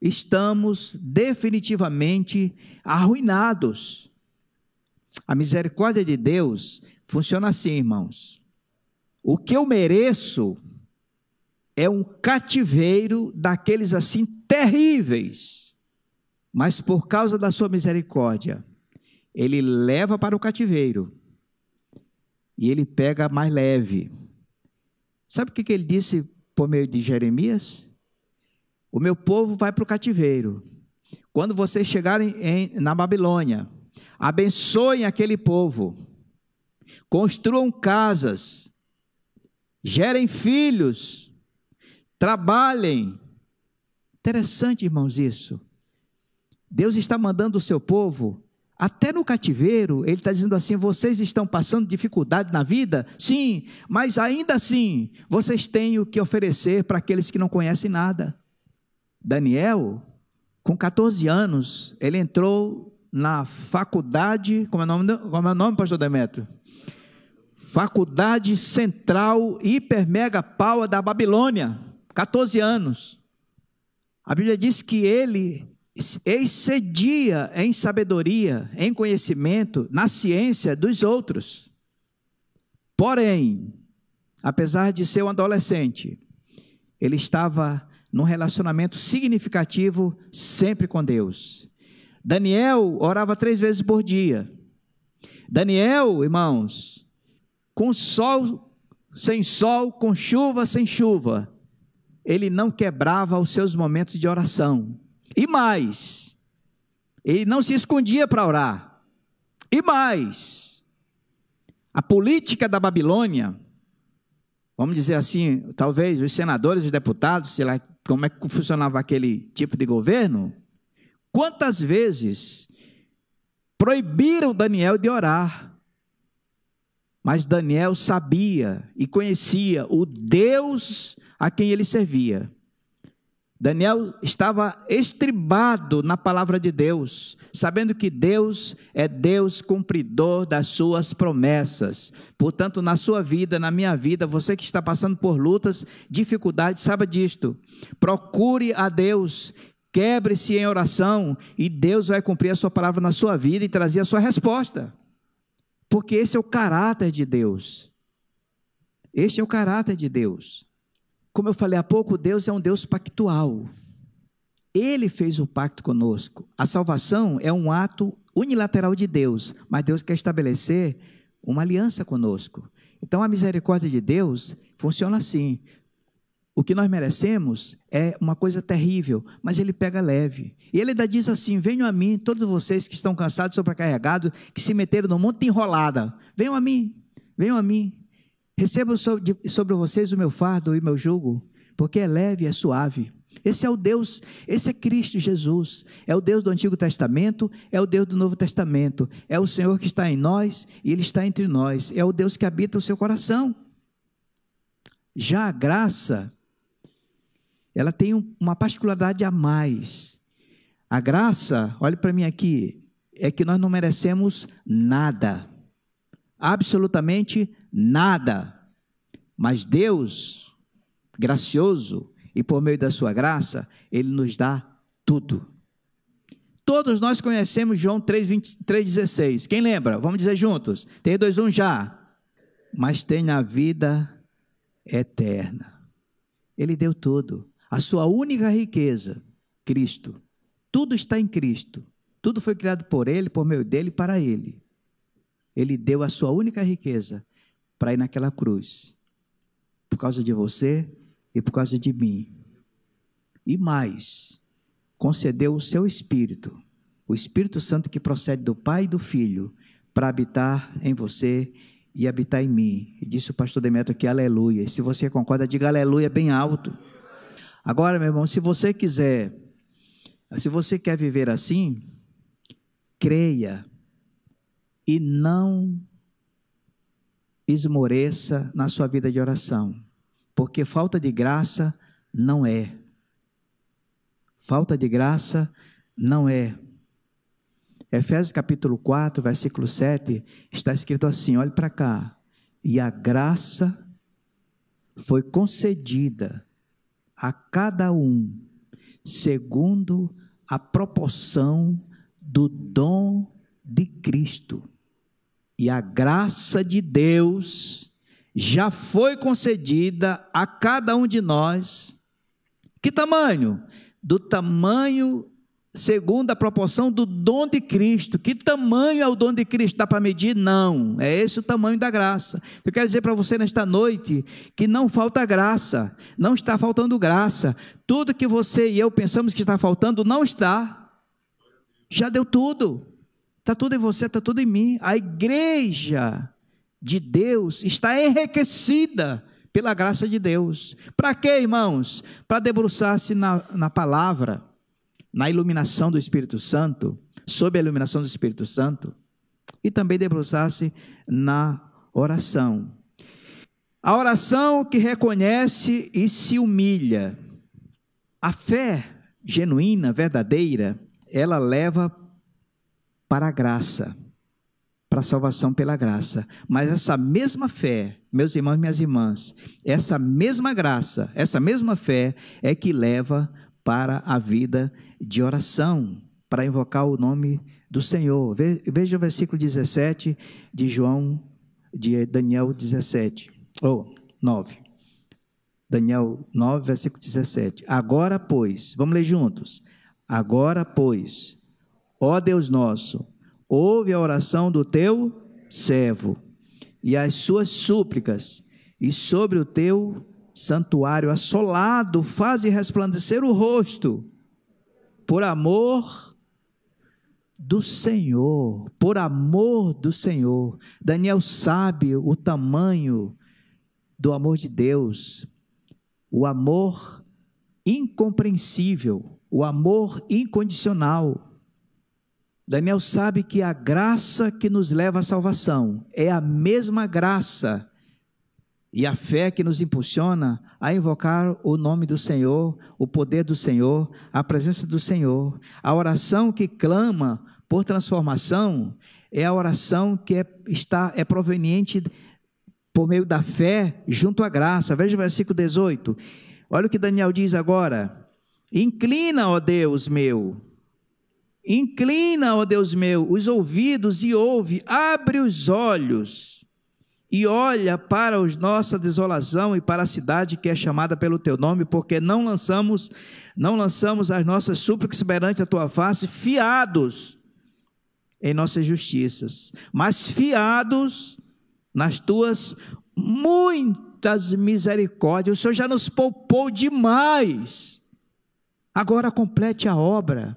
estamos definitivamente arruinados. A misericórdia de Deus funciona assim, irmãos. O que eu mereço é um cativeiro daqueles assim terríveis, mas por causa da sua misericórdia, ele leva para o cativeiro e ele pega mais leve. Sabe o que ele disse por meio de Jeremias? O meu povo vai para o cativeiro. Quando vocês chegarem em, na Babilônia, abençoem aquele povo, construam casas, gerem filhos, trabalhem. Interessante, irmãos, isso. Deus está mandando o seu povo até no cativeiro, ele está dizendo assim: vocês estão passando dificuldade na vida? Sim, mas ainda assim, vocês têm o que oferecer para aqueles que não conhecem nada. Daniel, com 14 anos, ele entrou na faculdade, como é o nome, como é o nome pastor Demetrio? Faculdade Central Hiper Mega Power da Babilônia, 14 anos. A Bíblia diz que ele excedia em sabedoria, em conhecimento, na ciência dos outros. Porém, apesar de ser um adolescente, ele estava num relacionamento significativo sempre com Deus. Daniel orava três vezes por dia. Daniel, irmãos, com sol sem sol, com chuva sem chuva, ele não quebrava os seus momentos de oração. E mais, ele não se escondia para orar. E mais, a política da Babilônia, vamos dizer assim, talvez os senadores, os deputados, sei lá como é que funcionava aquele tipo de governo, quantas vezes proibiram Daniel de orar. Mas Daniel sabia e conhecia o Deus a quem ele servia. Daniel estava estribado na palavra de Deus, sabendo que Deus é Deus cumpridor das suas promessas. Portanto, na sua vida, na minha vida, você que está passando por lutas, dificuldades, saiba disto. Procure a Deus, quebre-se em oração e Deus vai cumprir a sua palavra na sua vida e trazer a sua resposta. Porque esse é o caráter de Deus. Este é o caráter de Deus. Como eu falei há pouco, Deus é um Deus pactual. Ele fez o pacto conosco. A salvação é um ato unilateral de Deus, mas Deus quer estabelecer uma aliança conosco. Então a misericórdia de Deus funciona assim. O que nós merecemos é uma coisa terrível, mas ele pega leve. E ele ainda diz assim: Venham a mim, todos vocês que estão cansados, sobrecarregados, que se meteram no monte enrolada. Venham a mim, venham a mim. Recebam sobre, sobre vocês o meu fardo e o meu jugo, porque é leve e é suave. Esse é o Deus, esse é Cristo Jesus. É o Deus do Antigo Testamento, é o Deus do Novo Testamento. É o Senhor que está em nós e Ele está entre nós. É o Deus que habita o seu coração. Já a graça, ela tem uma particularidade a mais. A graça, olhe para mim aqui, é que nós não merecemos nada. Absolutamente nada. Mas Deus, gracioso, e por meio da sua graça, Ele nos dá tudo. Todos nós conhecemos João 3,16. Quem lembra? Vamos dizer juntos. Tem dois, um já. Mas tem a vida eterna. Ele deu tudo. A sua única riqueza, Cristo. Tudo está em Cristo. Tudo foi criado por Ele, por meio dele e para Ele. Ele deu a sua única riqueza, para ir naquela cruz, por causa de você e por causa de mim. E mais, concedeu o seu Espírito, o Espírito Santo que procede do Pai e do Filho, para habitar em você e habitar em mim. E disse o pastor Demetrio aqui, aleluia. E se você concorda, diga aleluia bem alto. Agora, meu irmão, se você quiser, se você quer viver assim, creia e não esmoreça na sua vida de oração, porque falta de graça não é. Falta de graça não é. Efésios capítulo 4, versículo 7, está escrito assim: olhe para cá. E a graça foi concedida a cada um, segundo a proporção do dom de Cristo. E a graça de Deus já foi concedida a cada um de nós. Que tamanho? Do tamanho segundo a proporção do dom de Cristo. Que tamanho é o dom de Cristo? Dá para medir? Não. É esse o tamanho da graça. Eu quero dizer para você nesta noite que não falta graça, não está faltando graça. Tudo que você e eu pensamos que está faltando não está. Já deu tudo. Está tudo em você, está tudo em mim. A igreja de Deus está enriquecida pela graça de Deus. Para quê, irmãos? Para debruçar-se na, na palavra na iluminação do Espírito Santo, sob a iluminação do Espírito Santo, e também debruçar-se na oração. A oração que reconhece e se humilha. A fé genuína, verdadeira, ela leva para a graça, para a salvação pela graça. Mas essa mesma fé, meus irmãos e minhas irmãs, essa mesma graça, essa mesma fé é que leva para a vida de oração, para invocar o nome do Senhor. Veja o versículo 17 de João, de Daniel 17, ou oh, 9. Daniel 9, versículo 17. Agora, pois, vamos ler juntos. Agora, pois, ó Deus nosso, ouve a oração do teu servo e as suas súplicas, e sobre o teu santuário assolado, faze resplandecer o rosto, por amor do Senhor, por amor do Senhor. Daniel sabe o tamanho do amor de Deus, o amor incompreensível, o amor incondicional. Daniel sabe que a graça que nos leva à salvação é a mesma graça e a fé que nos impulsiona a invocar o nome do Senhor, o poder do Senhor, a presença do Senhor. A oração que clama por transformação é a oração que é, está, é proveniente por meio da fé junto à graça. Veja o versículo 18. Olha o que Daniel diz agora. Inclina, ó Deus meu. Inclina, ó Deus meu, os ouvidos e ouve, abre os olhos e olha para a nossa desolação e para a cidade que é chamada pelo teu nome, porque não lançamos, não lançamos as nossas súplicas perante a tua face, fiados em nossas justiças, mas fiados nas tuas muitas misericórdias. O Senhor já nos poupou demais. Agora complete a obra.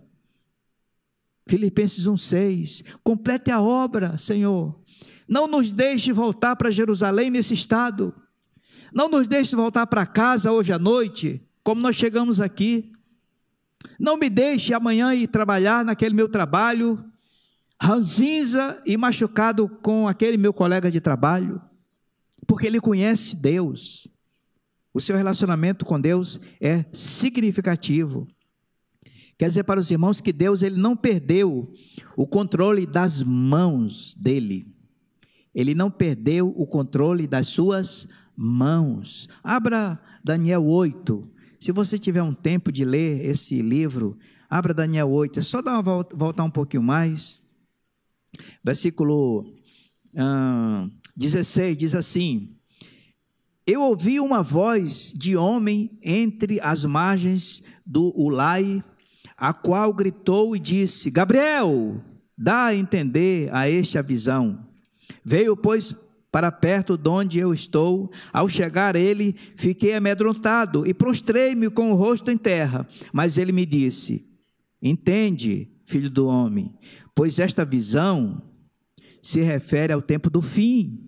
Filipenses 1:6. Complete a obra, Senhor não nos deixe voltar para Jerusalém nesse estado. Não nos deixe voltar para casa hoje à noite, como nós chegamos aqui. Não me deixe amanhã ir trabalhar naquele meu trabalho, ranzinza e machucado com aquele meu colega de trabalho, porque ele conhece Deus. O seu relacionamento com Deus é significativo. Quer dizer para os irmãos que Deus ele não perdeu o controle das mãos dele. Ele não perdeu o controle das suas mãos. Abra Daniel 8. Se você tiver um tempo de ler esse livro, abra Daniel 8. É só dar uma volta, voltar um pouquinho mais. Versículo 16 diz assim: Eu ouvi uma voz de homem entre as margens do Ulai, a qual gritou e disse: Gabriel, dá a entender a este a visão. Veio, pois, para perto de onde eu estou. Ao chegar ele, fiquei amedrontado e prostrei-me com o rosto em terra. Mas ele me disse: Entende, filho do homem, pois esta visão se refere ao tempo do fim.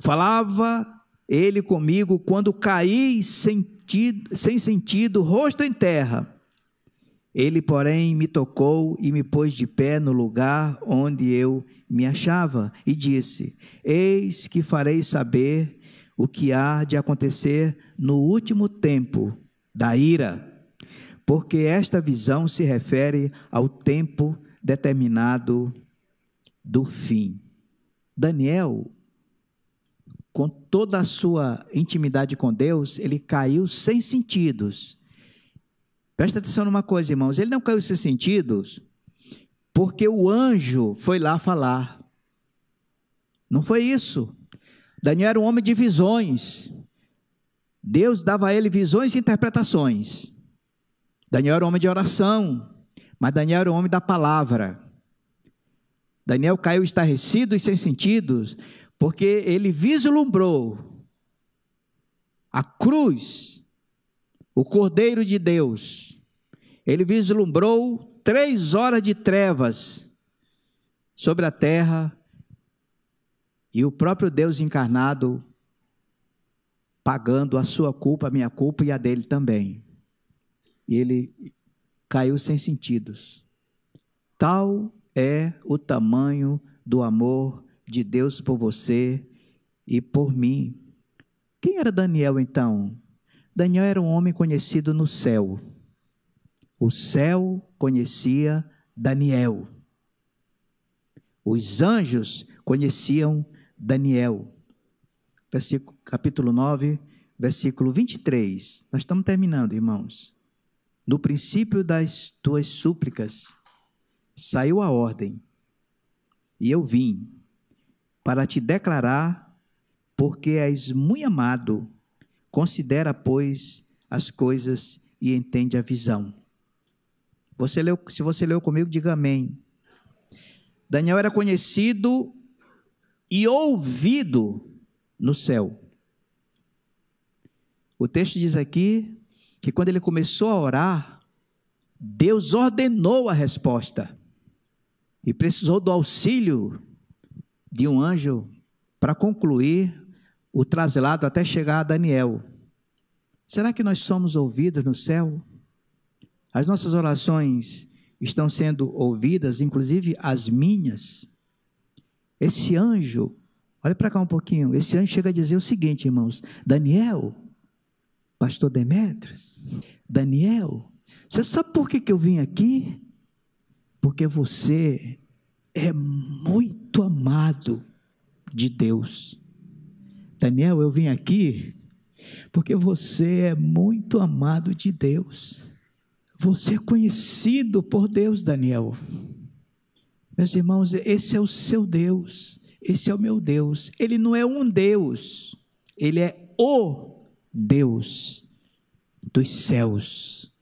Falava ele comigo quando caí sentido, sem sentido, rosto em terra. Ele, porém, me tocou e me pôs de pé no lugar onde eu me achava e disse: Eis que farei saber o que há de acontecer no último tempo da ira. porque esta visão se refere ao tempo determinado do fim. Daniel, com toda a sua intimidade com Deus, ele caiu sem sentidos. Presta atenção numa coisa, irmãos, ele não caiu sem sentidos porque o anjo foi lá falar. Não foi isso. Daniel era um homem de visões. Deus dava a ele visões e interpretações. Daniel era um homem de oração, mas Daniel era um homem da palavra. Daniel caiu estarrecido e sem sentidos, porque ele vislumbrou a cruz, o Cordeiro de Deus. Ele vislumbrou três horas de trevas sobre a terra e o próprio Deus encarnado pagando a sua culpa, a minha culpa e a dele também. E ele caiu sem sentidos. Tal é o tamanho do amor de Deus por você e por mim. Quem era Daniel então? Daniel era um homem conhecido no céu. O céu conhecia Daniel. Os anjos conheciam Daniel. Versículo, capítulo 9, versículo 23. Nós estamos terminando, irmãos. No princípio das tuas súplicas, saiu a ordem, e eu vim para te declarar, porque és muito amado, considera, pois, as coisas e entende a visão. Você leu, se você leu comigo, diga amém. Daniel era conhecido e ouvido no céu. O texto diz aqui que quando ele começou a orar, Deus ordenou a resposta e precisou do auxílio de um anjo para concluir o traslado até chegar a Daniel. Será que nós somos ouvidos no céu? As nossas orações estão sendo ouvidas, inclusive as minhas. Esse anjo, olha para cá um pouquinho, esse anjo chega a dizer o seguinte, irmãos: Daniel, pastor Demetrios, Daniel, você sabe por que, que eu vim aqui? Porque você é muito amado de Deus. Daniel, eu vim aqui porque você é muito amado de Deus. Você é conhecido por Deus, Daniel. Meus irmãos, esse é o seu Deus, esse é o meu Deus. Ele não é um Deus, ele é o Deus dos céus,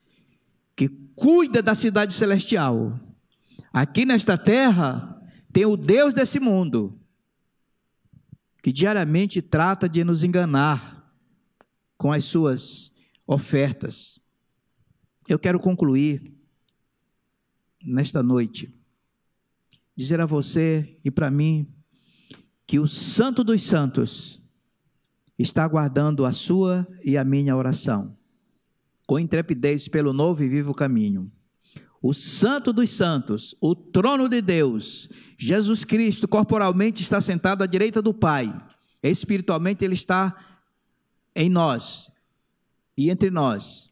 que cuida da cidade celestial. Aqui nesta terra tem o Deus desse mundo, que diariamente trata de nos enganar com as suas ofertas. Eu quero concluir nesta noite dizer a você e para mim que o Santo dos Santos está aguardando a sua e a minha oração, com intrepidez pelo novo e vivo caminho. O Santo dos Santos, o trono de Deus, Jesus Cristo, corporalmente está sentado à direita do Pai, espiritualmente Ele está em nós e entre nós,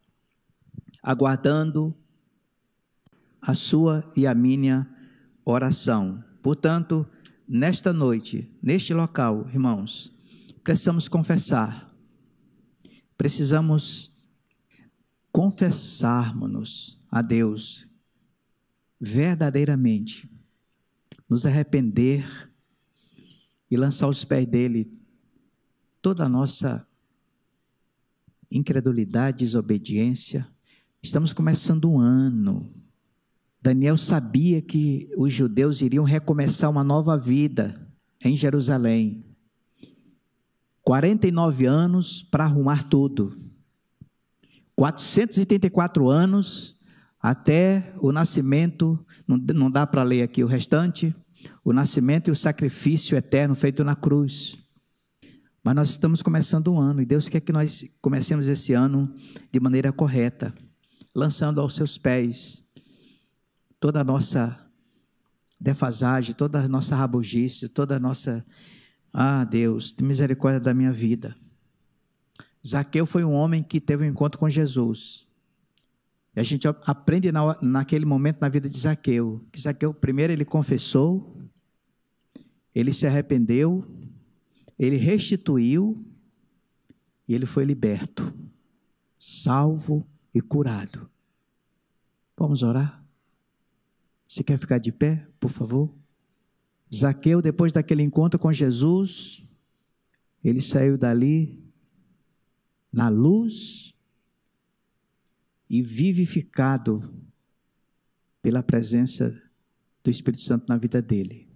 aguardando a sua e a minha oração. Portanto, nesta noite, neste local, irmãos, precisamos confessar, precisamos confessarmos a Deus verdadeiramente, nos arrepender e lançar aos pés dele toda a nossa incredulidade, desobediência. Estamos começando um ano Daniel sabia que os judeus iriam recomeçar uma nova vida em Jerusalém. 49 anos para arrumar tudo. 484 anos até o nascimento, não, dá para ler aqui o restante, o nascimento e o sacrifício eterno feito na cruz. Mas nós estamos começando um ano e Deus quer que nós comecemos esse ano de maneira correta, lançando aos seus pés toda a nossa defasagem, toda a nossa rabugice, toda a nossa. Ah, Deus, misericórdia da minha vida. Zaqueu foi um homem que teve um encontro com Jesus. E a gente aprende na, naquele momento na vida de Zaqueu, que Zaqueu primeiro ele confessou, ele se arrependeu, ele restituiu e ele foi liberto, salvo e curado. Vamos orar? Se quer ficar de pé, por favor? Zaqueu, depois daquele encontro com Jesus, ele saiu dali na luz e vivificado pela presença do Espírito Santo na vida dele.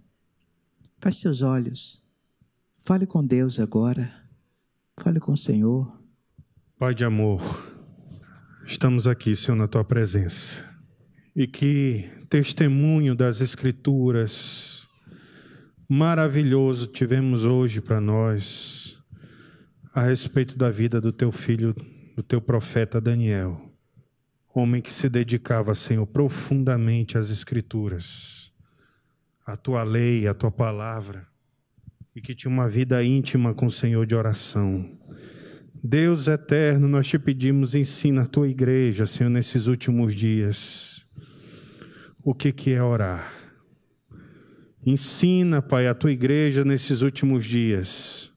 Feche seus olhos. Fale com Deus agora. Fale com o Senhor. Pai de amor, estamos aqui, Senhor, na tua presença. E que testemunho das Escrituras maravilhoso tivemos hoje para nós a respeito da vida do teu filho, do teu profeta Daniel, homem que se dedicava, Senhor, profundamente às Escrituras, à tua lei, à tua palavra e que tinha uma vida íntima com o Senhor de oração. Deus eterno, nós te pedimos, ensina a tua igreja, Senhor, nesses últimos dias, o que, que é orar. Ensina, Pai, a tua igreja nesses últimos dias,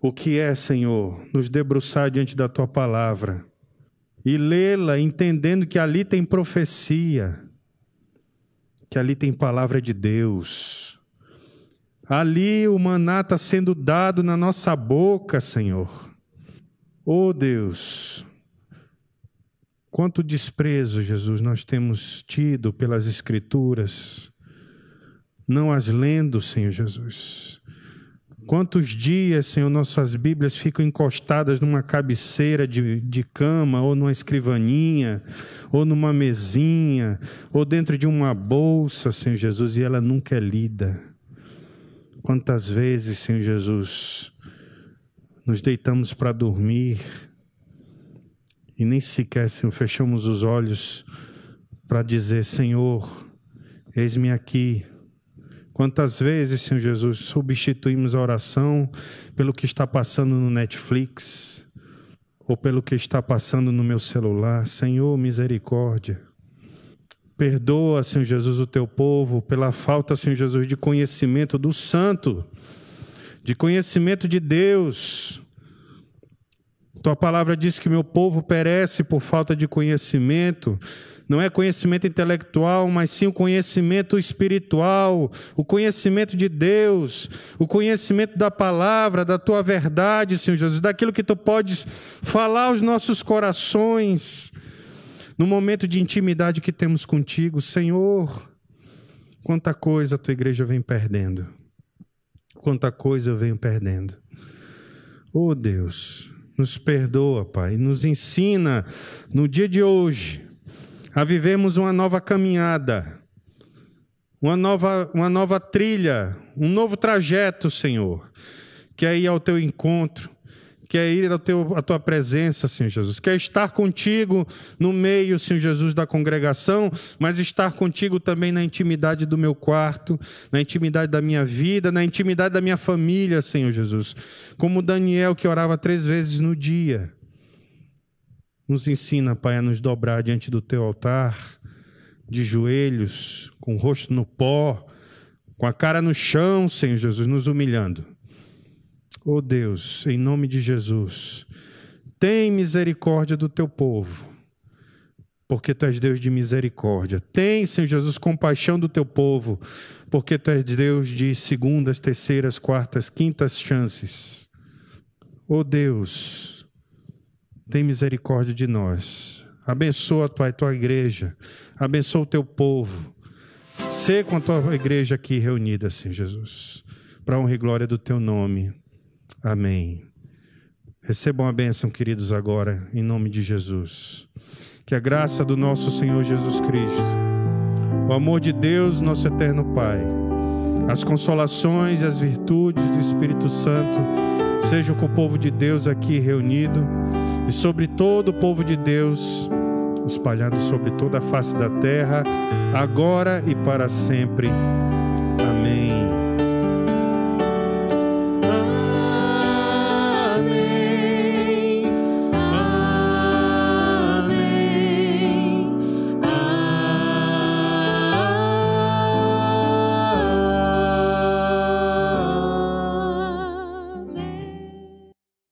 o que é, Senhor, nos debruçar diante da tua palavra e lê-la entendendo que ali tem profecia, que ali tem palavra de Deus Ali o maná está sendo dado na nossa boca, Senhor. Oh Deus, quanto desprezo, Jesus, nós temos tido pelas Escrituras, não as lendo, Senhor Jesus. Quantos dias, Senhor, nossas Bíblias ficam encostadas numa cabeceira de, de cama, ou numa escrivaninha, ou numa mesinha, ou dentro de uma bolsa, Senhor Jesus, e ela nunca é lida. Quantas vezes, Senhor Jesus, nos deitamos para dormir e nem sequer, Senhor, fechamos os olhos para dizer: Senhor, eis-me aqui. Quantas vezes, Senhor Jesus, substituímos a oração pelo que está passando no Netflix ou pelo que está passando no meu celular? Senhor, misericórdia. Perdoa, Senhor Jesus, o teu povo pela falta, Senhor Jesus, de conhecimento do Santo, de conhecimento de Deus. Tua palavra diz que meu povo perece por falta de conhecimento. Não é conhecimento intelectual, mas sim o conhecimento espiritual, o conhecimento de Deus, o conhecimento da palavra, da tua verdade, Senhor Jesus, daquilo que tu podes falar aos nossos corações no momento de intimidade que temos contigo, Senhor, quanta coisa a tua igreja vem perdendo. Quanta coisa eu venho perdendo. Oh Deus, nos perdoa, Pai, nos ensina no dia de hoje a vivermos uma nova caminhada, uma nova, uma nova trilha, um novo trajeto, Senhor, que é ir ao teu encontro, quer ir teu, à tua presença, Senhor Jesus, quer estar contigo no meio, Senhor Jesus, da congregação, mas estar contigo também na intimidade do meu quarto, na intimidade da minha vida, na intimidade da minha família, Senhor Jesus. Como Daniel que orava três vezes no dia. Nos ensina, Pai, a nos dobrar diante do teu altar, de joelhos, com o rosto no pó, com a cara no chão, Senhor Jesus, nos humilhando Oh Deus, em nome de Jesus, tem misericórdia do teu povo, porque tu és Deus de misericórdia. Tem, Senhor Jesus, compaixão do teu povo, porque tu és Deus de segundas, terceiras, quartas, quintas chances. Oh Deus, tem misericórdia de nós. Abençoa, Pai, tua igreja. Abençoa o teu povo. Sê com a tua igreja aqui reunida, Senhor Jesus, para honra e glória do teu nome. Amém. Recebam a bênção, queridos, agora, em nome de Jesus. Que a graça do nosso Senhor Jesus Cristo, o amor de Deus, nosso eterno Pai, as consolações e as virtudes do Espírito Santo sejam com o povo de Deus aqui reunido e sobre todo o povo de Deus espalhado sobre toda a face da terra, agora e para sempre. Amém.